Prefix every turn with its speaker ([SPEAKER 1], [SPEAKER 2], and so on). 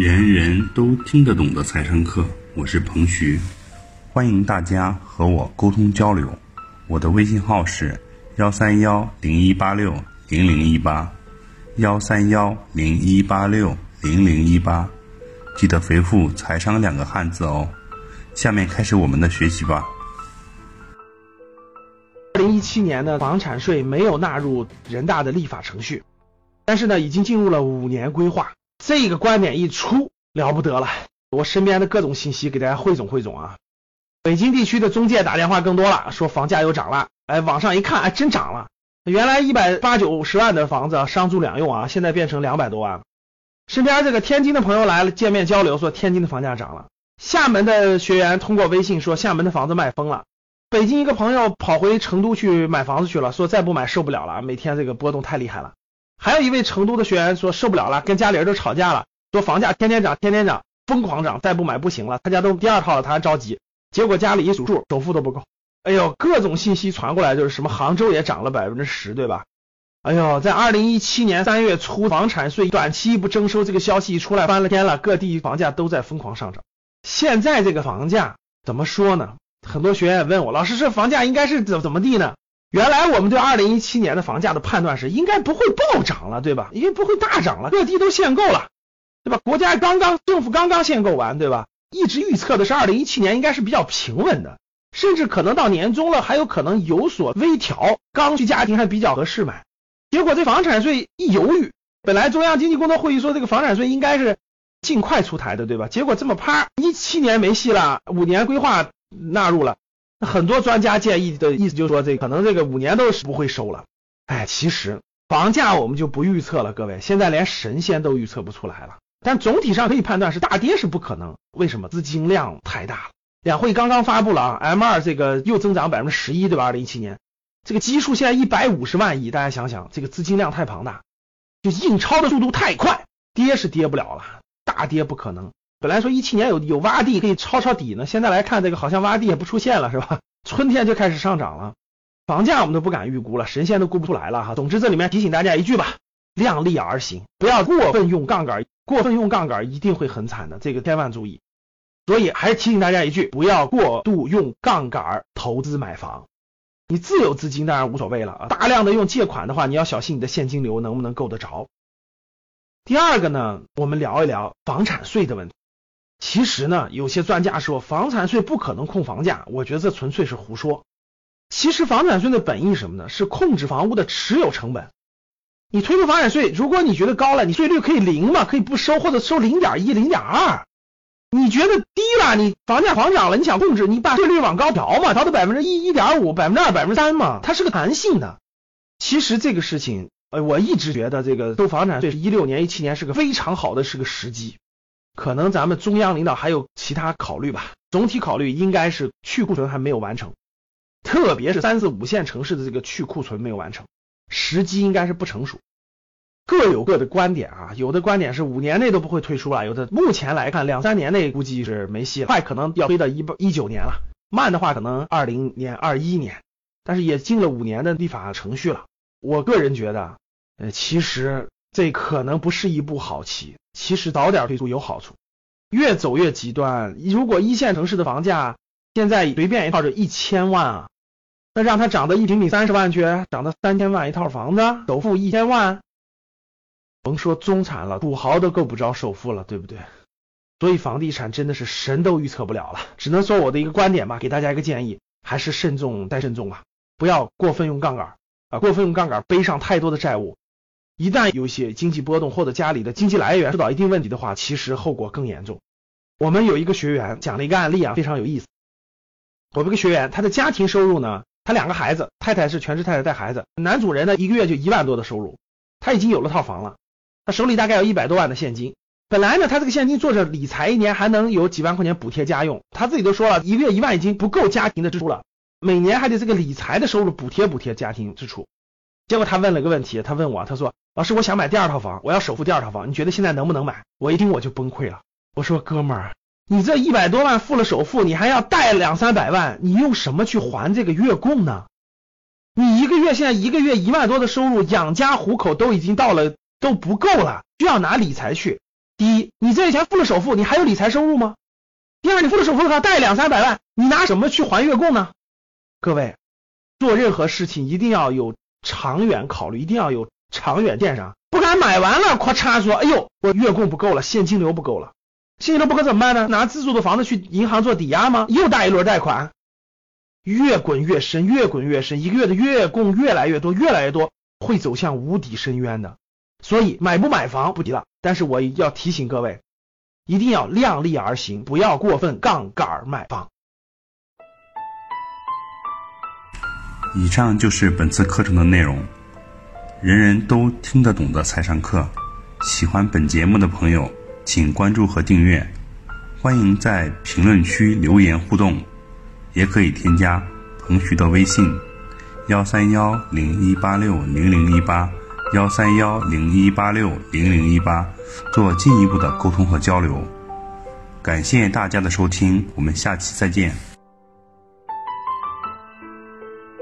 [SPEAKER 1] 人人都听得懂的财商课，我是彭徐，欢迎大家和我沟通交流。我的微信号是幺三幺零一八六零零一八，幺三幺零一八六零零一八，记得回复“财商”两个汉字哦。下面开始我们的学习吧。
[SPEAKER 2] 二零一七年的房产税没有纳入人大的立法程序，但是呢，已经进入了五年规划。这个观点一出，了不得了！我身边的各种信息给大家汇总汇总啊。北京地区的中介打电话更多了，说房价又涨了。哎，网上一看，哎，真涨了。原来一百八九十万的房子，商住两用啊，现在变成两百多万。身边这个天津的朋友来了，见面交流，说天津的房价涨了。厦门的学员通过微信说，厦门的房子卖疯了。北京一个朋友跑回成都去买房子去了，说再不买受不了了，每天这个波动太厉害了。还有一位成都的学员说受不了了，跟家里人都吵架了，说房价天天涨，天天涨，疯狂涨，再不买不行了。他家都第二套了，他还着急。结果家里一数数，首付都不够。哎呦，各种信息传过来，就是什么杭州也涨了百分之十，对吧？哎呦，在二零一七年三月初，房产税短期不征收这个消息一出来，翻了天了，各地房价都在疯狂上涨。现在这个房价怎么说呢？很多学员问我，老师，这房价应该是怎怎么地呢？原来我们对二零一七年的房价的判断是应该不会暴涨了，对吧？应该不会大涨了，各地都限购了，对吧？国家刚刚政府刚刚限购完，对吧？一直预测的是二零一七年应该是比较平稳的，甚至可能到年终了还有可能有所微调，刚需家庭还比较合适买。结果这房产税一犹豫，本来中央经济工作会议说这个房产税应该是尽快出台的，对吧？结果这么啪，一七年没戏了，五年规划纳入了。很多专家建议的意思就是说，这可能这个五年都是不会收了。哎，其实房价我们就不预测了，各位，现在连神仙都预测不出来了。但总体上可以判断是大跌是不可能。为什么？资金量太大了。两会刚刚发布了啊，M 二这个又增长百分之十一，对吧？二零一七年这个基数现在一百五十万亿，大家想想，这个资金量太庞大，就印钞的速度太快，跌是跌不了了，大跌不可能。本来说一七年有有洼地可以抄抄底呢，现在来看这个好像洼地也不出现了，是吧？春天就开始上涨了，房价我们都不敢预估了，神仙都估不出来了哈。总之这里面提醒大家一句吧，量力而行，不要过分用杠杆，过分用杠杆一定会很惨的，这个千万注意。所以还是提醒大家一句，不要过度用杠杆投资买房。你自有资金当然无所谓了啊，大量的用借款的话，你要小心你的现金流能不能够得着。第二个呢，我们聊一聊房产税的问题。其实呢，有些专家说房产税不可能控房价，我觉得这纯粹是胡说。其实房产税的本意什么呢？是控制房屋的持有成本。你推出房产税，如果你觉得高了，你税率可以零嘛，可以不收或者收零点一、零点二。你觉得低了，你房价狂涨了，你想控制，你把税率往高调嘛，调到百分之一、一点五、百分之二、百分之三嘛，它是个弹性的。其实这个事情，呃，我一直觉得这个收房产税，一六年、一七年是个非常好的是个时机。可能咱们中央领导还有其他考虑吧，总体考虑应该是去库存还没有完成，特别是三四五线城市的这个去库存没有完成，时机应该是不成熟，各有各的观点啊，有的观点是五年内都不会退出了，有的目前来看两三年内估计是没戏了，快可能要推到一一九年了，慢的话可能二零年二一年，但是也进了五年的立法程序了，我个人觉得，呃，其实这可能不是一步好棋。其实早点退出有好处，越走越极端。如果一线城市的房价现在随便一套就一千万啊，那让它涨到一平米三十万去，涨到三千万一套房子，首付一千万，甭说中产了，土豪都够不着首付了，对不对？所以房地产真的是神都预测不了了，只能说我的一个观点吧，给大家一个建议，还是慎重再慎重吧，不要过分用杠杆啊，过分用杠杆背上太多的债务。一旦有些经济波动或者家里的经济来源受到一定问题的话，其实后果更严重。我们有一个学员讲了一个案例啊，非常有意思。我们一个学员，他的家庭收入呢，他两个孩子，太太是全职太太带孩子，男主人呢一个月就一万多的收入，他已经有了套房了，他手里大概有一百多万的现金。本来呢，他这个现金做着理财，一年还能有几万块钱补贴家用。他自己都说了，一个月一万已经不够家庭的支出了，每年还得这个理财的收入补贴补贴家庭支出。结果他问了个问题，他问我，他说。老师，我想买第二套房，我要首付第二套房，你觉得现在能不能买？我一听我就崩溃了。我说哥们儿，你这一百多万付了首付，你还要贷两三百万，你用什么去还这个月供呢？你一个月现在一个月一万多的收入，养家糊口都已经到了都不够了，需要拿理财去。第一，你这些钱付了首付，你还有理财收入吗？第二，你付了首付的话，贷两三百万，你拿什么去还月供呢？各位，做任何事情一定要有长远考虑，一定要有长远电商，不敢买完了，咔嚓说，哎呦，我月供不够了，现金流不够了，现金流不够怎么办呢？拿自住的房子去银行做抵押吗？又贷一轮贷款，越滚越深，越滚越深，一个月的月供越来越多，越来越多，会走向无底深渊的。所以买不买房不提了，但是我要提醒各位，一定要量力而行，不要过分杠杆买房。
[SPEAKER 1] 以上就是本次课程的内容，人人都听得懂的财商课。喜欢本节目的朋友，请关注和订阅，欢迎在评论区留言互动，也可以添加彭徐的微信：幺三幺零一八六零零一八。幺三幺零一八六零零一八，做进一步的沟通和交流。感谢大家的收听，我们下期再见。